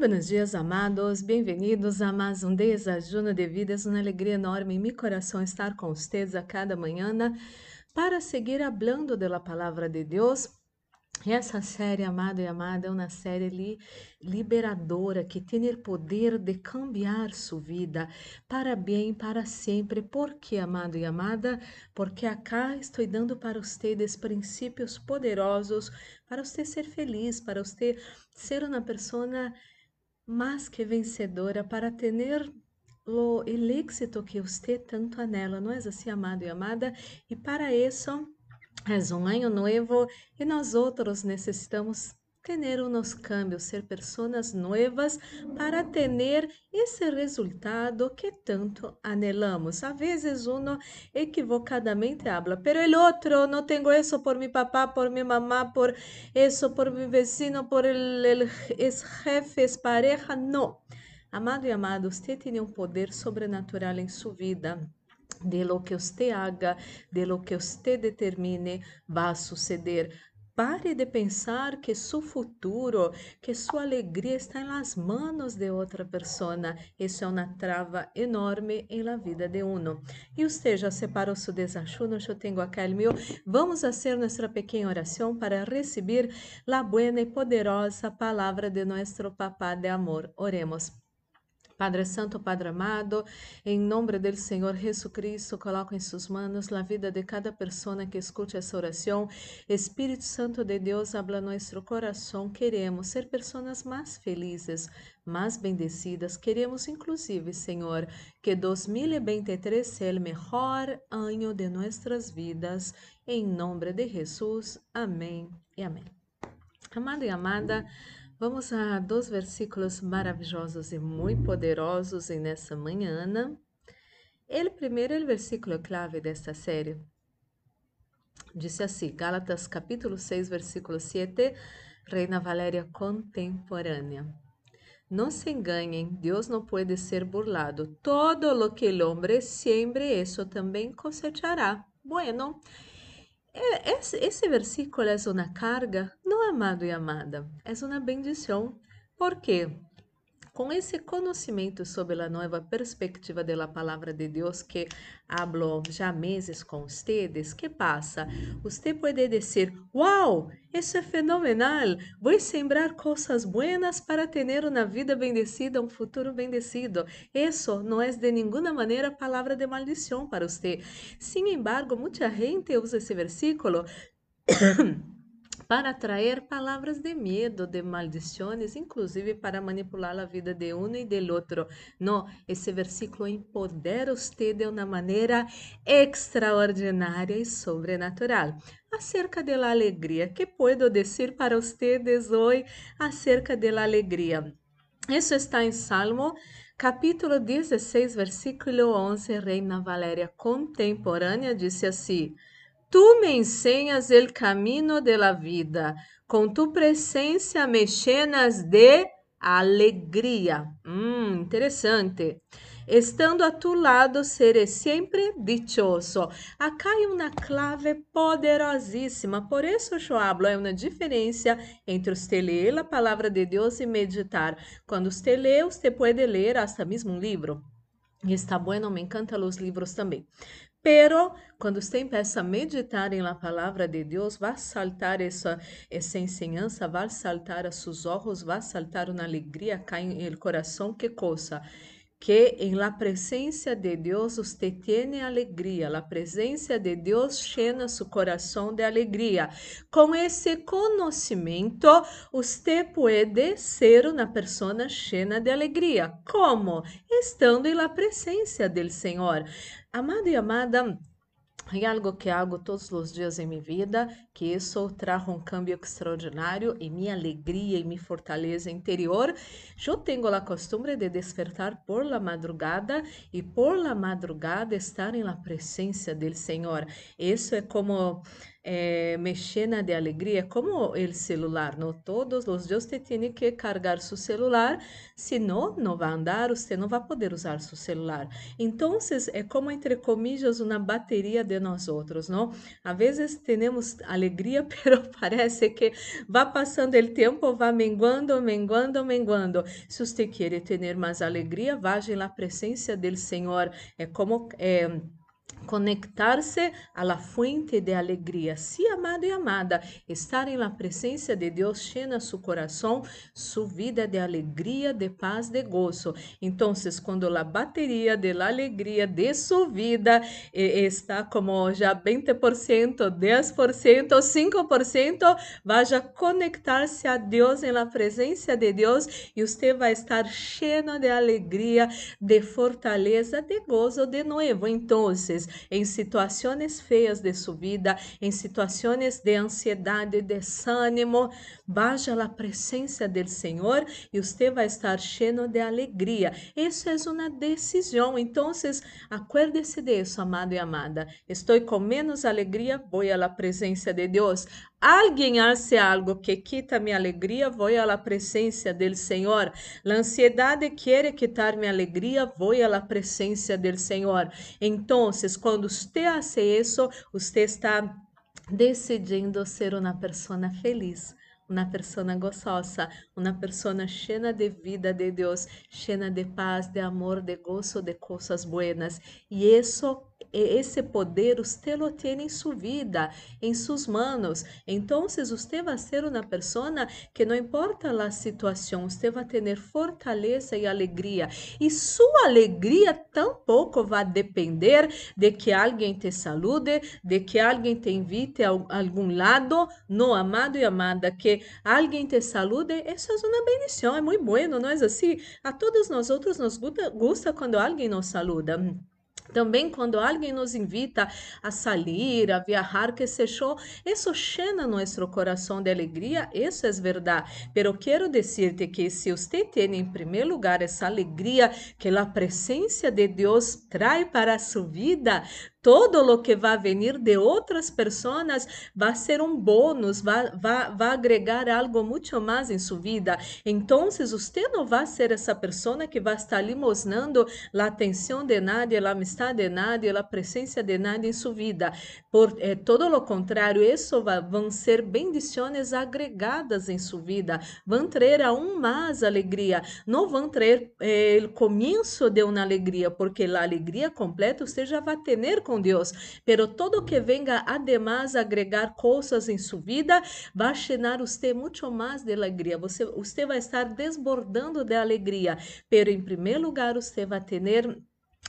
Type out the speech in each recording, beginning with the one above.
Buenos dias, amados. Bem-vindos a mais um desajuno de vida. É uma alegria enorme em meu coração estar com vocês a cada manhã para seguir hablando da palavra de Deus. E essa série, amado e amada, é uma série li liberadora que tem o poder de cambiar sua vida para bem, para sempre. Por que, amado e amada? Porque acá estou dando para vocês princípios poderosos para você ser feliz, para você ser uma pessoa mais que vencedora para ter o êxito que você tanto anela, não é assim, amado e amada? E para isso, é um ano novo e nós outros necessitamos ter uns cambios, ser pessoas novas para ter esse resultado que tanto anelamos. A vezes uno equivocadamente habla, pero el otro no tengo eso por mi papá, por mi mamá, por eso, por mi vecino, por el, el jefe, es pareja. No. Amado e amado, você tem um poder sobrenatural em sua vida de lo que você haga, de lo que você determine, vai suceder. Pare de pensar que seu futuro, que sua alegria está nas manos de outra pessoa. Isso é uma trava enorme em la vida de uno. E você já separou seu desachuno? Eu tenho acá o meu. Vamos fazer nossa pequena oração para receber a buena e poderosa palavra de nosso Papá de amor. Oremos. Padre Santo, Padre amado, em nome do Senhor Jesus Cristo, coloco em suas mãos a vida de cada pessoa que escute essa oração. Espírito Santo de Deus, habla nosso coração. Queremos ser pessoas mais felizes, mais bendecidas. Queremos, inclusive, Senhor, que 2023 seja o melhor ano de nossas vidas. Em nome de Jesus. Amém e amém. Amado e amada, Vamos a dois versículos maravilhosos e muito poderosos nessa manhã. O primeiro é o versículo clave desta série. Diz assim, Gálatas capítulo 6, versículo 7, Reina Valéria contemporânea. Não se enganem, Deus não pode ser burlado. Todo lo que el hombre siembre, eso também cosechará. Bueno, esse, esse versículo é uma carga, não amado e amada, é uma bendição. Por quê? Com esse conhecimento sobre a nova perspectiva da palavra de Deus que hablo já meses vocês, que passa? Você pode dizer: Uau, isso é fenomenal! Vou sembrar coisas buenas para ter uma vida bendecida, um futuro bendecido. Isso não é de nenhuma maneira palavra de maldição para você. Sin embargo, muita gente usa esse versículo para atrair palavras de medo, de maldições, inclusive para manipular a vida de um e do outro. Não, esse versículo empodera você de uma maneira extraordinária e sobrenatural. Acerca da alegria, que puedo dizer para vocês hoje acerca da alegria? Isso está em Salmo capítulo 16, versículo 11, Reina Valéria contemporânea, disse assim: Tu me enseñas el camino de la vida, com tu presença me llenas de alegria. Hum, interessante. Estando a tu lado, serei sempre dichoso. Acá é uma clave poderosíssima. Por isso, eu hablo, é uma diferença entre você ler a palavra de Deus e meditar. Quando você lê, você pode ler até mesmo um livro. E está bueno, me encantam os livros também. Pero quando você começa a meditar em la palavra de Deus, vai saltar essa, essa ensinança, vai saltar a seus olhos, vai saltar uma alegria em el coração. Que coisa? Que em la presença de Deus você tem alegria, a presença de Deus llena seu coração de alegria. Com esse conhecimento, você pode ser uma pessoa cheia de alegria. Como? Estando em la presença do Senhor. Amado e amada, é algo que hago todos os dias em minha vida, que isso trajo um cambio extraordinário em minha alegria e minha fortaleza interior. Eu tenho a costumbre de despertar por la madrugada e por la madrugada estar em la presença del Senhor. Isso é como eh, me llena de alegría, como el celular, ¿no? Todos los días usted tiene que cargar su celular, si no, no va a andar, usted no va a poder usar su celular. Entonces, é como, entre comillas, uma bateria de nós outros, não? Às vezes temos alegria, pero parece que vai passando o tempo, vai menguando, menguando, menguando. Se você quer ter mais alegria, vá na presença do Senhor. É como... É, conectar-se à la fuente de alegria. Si, amado e amada, estar em la presença de Deus llena su coração, su vida de alegria, de paz, de gozo. Então, quando a bateria de la alegria de sua vida eh, está como já 20%, 10%, 5%, vá conectar-se a Deus em la presença de Deus e você vai estar cheio de alegria, de fortaleza, de gozo de novo. Então, em situações feias de sua vida, em situações de ansiedade, desânimo, vaya à presença do Senhor e você vai estar cheio de alegria. Isso é uma decisão. Então, acuérdese de isso, amado e amada. Estou com menos alegria, vou à presença de Deus. Alguém hace algo que quita minha alegria, vou à presença do Senhor. A ansiedade quer quitar minha alegria, vou à presença do Senhor. Então, quando você hace isso, você está decidindo ser uma pessoa feliz uma pessoa gozosa, uma pessoa cheia de vida de Deus, cheia de paz, de amor, de gozo, de coisas buenas. E isso esse poder usted lo tiene en su vida, en sus manos. Entonces usted va a ser una persona que no importa la situación, usted va a fortaleza y alegría. Y su alegría tampoco va a depender de que alguien te salude, de que alguien te invite a algún lado. No, amado y amada, que alguien te salude, eso es una bendición, es muy bueno, ¿no es así? A todos nosotros nos gusta, cuando alguien nos saluda. Também quando alguém nos invita a sair, a viajar, que show, isso llena nosso coração de alegria, isso é verdade. Pero quero dizer-te que se você tem em primeiro lugar essa alegria que a presença de Deus traz para sua vida, todo lo que vai venir de outras pessoas vai ser um bônus, vai, vai, vai agregar algo muito mais em sua vida. Então, você não vai ser essa pessoa que vai estar limosnando a atenção de nadie, a amistade de nadie, a presença de nadie em sua vida. Por eh, todo lo contrário, isso vai, vão ser bendições agregadas em sua vida, vão trazer aún mais alegria, não vão trazer eh, o começo de uma alegria, porque a alegria completa você já vai ter com Deus. Pero todo que venga además agregar coisas em sua vida vai llenar você muito mais de alegria. Você, você vai estar desbordando de alegria. Pero em primeiro lugar, você vai ter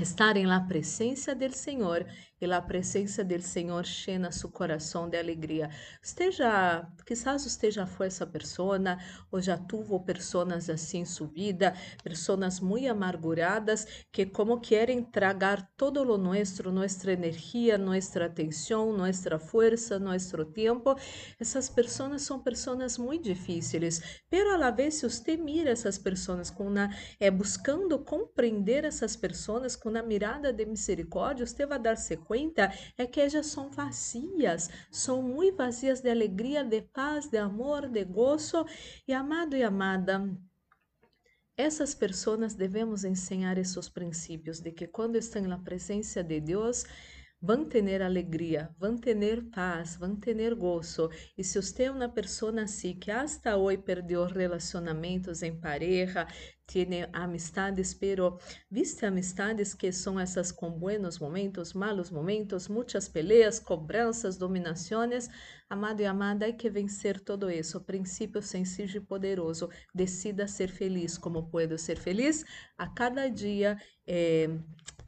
estar em la presença do Senhor e a presença do Senhor cheia seu coração de alegria. Esteja, quizás esteja foi essa pessoa, ou já tuvo pessoas assim em sua vida, pessoas muito amarguradas que como querem tragar todo o nosso, nossa energia, nossa atenção, nossa força, nosso tempo. Essas pessoas são pessoas muito difíceis, pero a la vez se você mira essas pessoas com uma é buscando compreender essas pessoas com a mirada de misericórdia, você vai dar-se 50 é que elas são vazias, são muito vazias de alegria, de paz, de amor, de gozo. E amado e amada, essas pessoas devemos ensinar esses princípios de que quando estão na presença de Deus, vão ter alegria, vão ter paz, vão ter gozo. E se você é uma pessoa assim que hasta hoje perdeu relacionamentos em pareja, tem amistades, pero viste amistades que são essas com buenos momentos, malos momentos, muitas peleas, cobranças, dominações. Amado e amada, hay que vencer todo isso. Princípio sencillo e poderoso. Decida ser feliz. Como puedo ser feliz? A cada dia. Eh,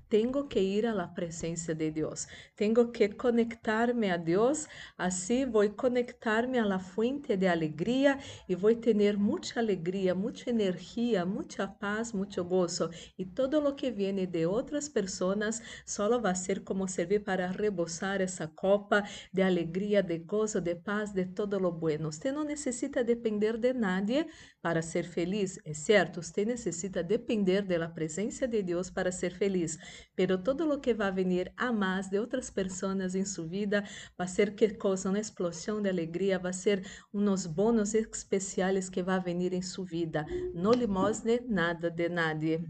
tenho que ir à presença de Deus. Tenho que conectar-me a Deus. Assim vou conectar-me à fuente de alegria e vou ter muita alegria, muita energia, muita paz, muito gozo. E todo o que viene de outras pessoas só vai ser como servir para rebosar essa copa de alegria, de gozo, de paz, de todo lo bueno. Você não necessita depender de nadie para ser feliz, é certo? Você necessita depender da presença de Deus para ser feliz. Pero todo lo que va a venir a más de otras personas en su vida va a ser que cosa, una explosión de alegría, va a ser unos bonos especiales que va a venir en su vida. No limosne nada de nadie.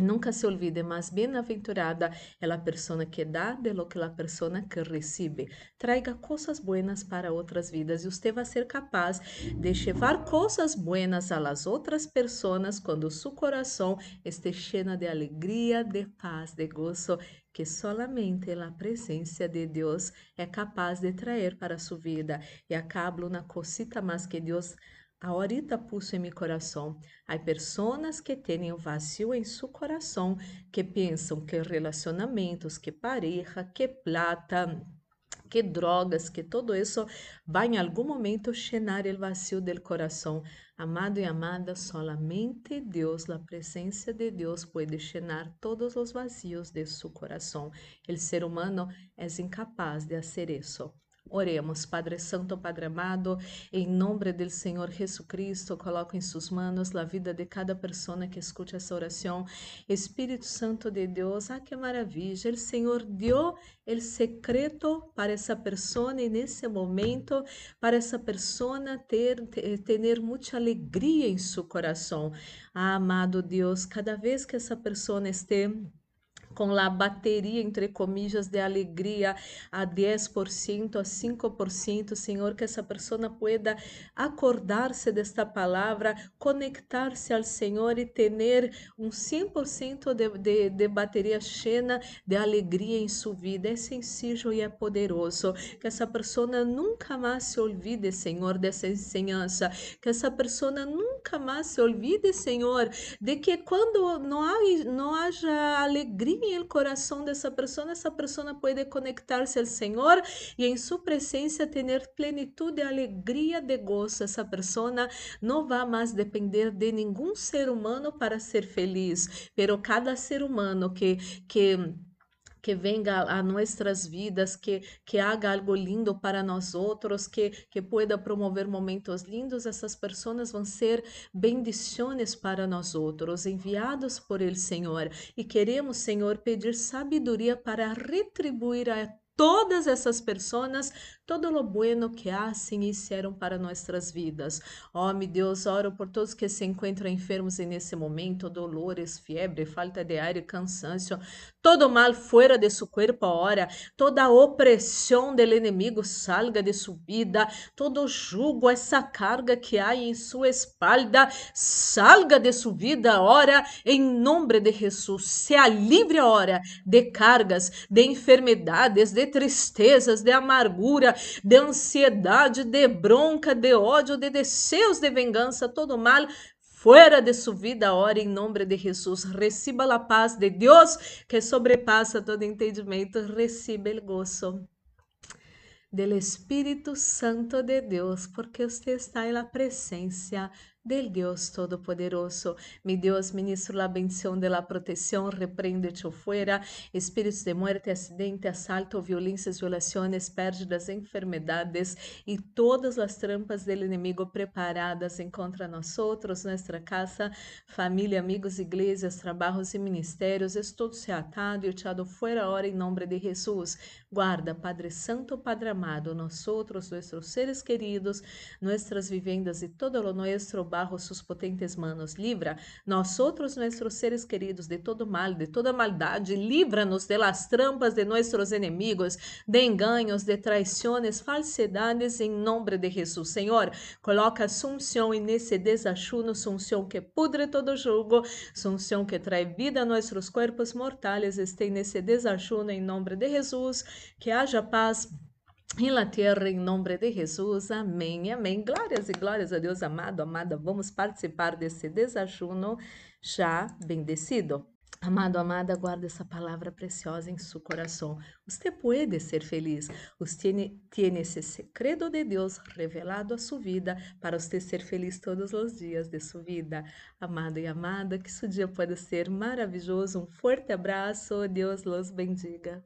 Nunca se olvide, mas bem-aventurada é a pessoa que dá de lo que a pessoa que recebe. Traiga coisas buenas para outras vidas e você vai ser capaz de levar coisas buenas a las outras pessoas quando seu coração esteja cheio de alegria, de paz, de gozo que solamente a presença de Deus é capaz de trazer para sua vida. E acabo uma cosita mais que Deus ahorita puso em meu coração. Há pessoas que têm um vazio em seu coração, que pensam que relacionamentos, que pareja, que plata, que drogas, que todo isso vai em algum momento chenar o vazio do coração. Amado e amada, solamente Deus, a presença de Deus, pode chenar todos os vazios de seu coração. O ser humano é incapaz de fazer isso. Oremos, Padre Santo, Padre amado, em nome do Senhor Jesucristo, coloco em suas mãos a vida de cada pessoa que escute essa oração. Espírito Santo de Deus, ah, que maravilha! O Senhor deu o secreto para essa pessoa e nesse momento, para essa pessoa ter, ter, muita alegria em seu coração. Ah, amado Deus, cada vez que essa pessoa esteja com a bateria, entre comillas, de alegria a 10%, a 5%, Senhor, que essa pessoa pueda acordar-se desta palavra, conectar-se ao Senhor e ter um 100% de, de, de bateria cheia de alegria em sua vida. É sencillo e é poderoso. Que essa pessoa nunca mais se olvide, Senhor, dessa ensinança. Que essa pessoa nunca mais se olvide, Senhor, de que quando não, há, não haja alegria em el coração dessa pessoa, essa pessoa pode conectar-se ao Senhor e em sua presença ter plenitude, alegria de gozo. Essa pessoa não vai mais depender de nenhum ser humano para ser feliz, pero cada ser humano que que que venga a nossas vidas, que, que haga algo lindo para nós outros, que, que pueda promover momentos lindos, essas pessoas vão ser bendições para nós outros, enviados por el Senhor. E queremos, Senhor, pedir sabedoria para retribuir a todas essas pessoas todo lo bueno que hacen hicieron para nossas vidas. Oh, meu Deus, oro por todos que se encontram enfermos nesse momento, dolores, fiebre, falta de ar e cansancio. Todo mal fora de su cuerpo ahora, toda opressão del inimigo salga de su vida, todo jugo, essa carga que há em sua espalda, salga de su vida ahora, em nome de Jesus. Sea livre ahora de cargas, de enfermedades, de tristezas, de amargura, de ansiedade, de bronca, de ódio, de desejos de vingança, todo mal fora de sua vida agora em nome de Jesus. Receba a paz de Deus que sobrepassa todo entendimento. Receba o gozo del Espírito Santo de Deus, porque você está na presença del Dios Todopoderoso. Mi Dios, ministro la bendición de la protección, reprende-te fuera, espíritos de muerte, acidente, asalto, violências, violações, pérdidas, enfermedades e todas as trampas del inimigo preparadas em contra nós nossa casa, família, amigos, igrejas, trabalhos e ministérios, es todo se atado e echado fuera ahora em nome de Jesus. Guarda, Padre Santo, Padre amado, nós outros, nossos seres queridos, nossas vivendas e todo lo nuestro bajo sus potentes manos. Libra nós outros, nossos seres queridos, de todo mal, de toda maldade. Livra-nos de las trampas de nossos inimigos, de enganos, de traições, falsidades, em nome de Jesus. Senhor, coloca sunção nesse desachuno, sunção que pudre todo jugo, sunção que traz vida a nossos corpos mortais. Este nesse desachuno, em nome de Jesus. Que haja paz em la tierra, em nome de Jesus, amém, amém. Glórias e glórias a Deus, amado, amada. Vamos participar desse desajuno já bendecido. Amado, amada, guarda essa palavra preciosa em seu coração. Você pode ser feliz. Você tem esse segredo de Deus revelado a sua vida para você ser feliz todos os dias de sua vida. Amado e amada, que seu dia pode ser maravilhoso. Um forte abraço. Deus los bendiga.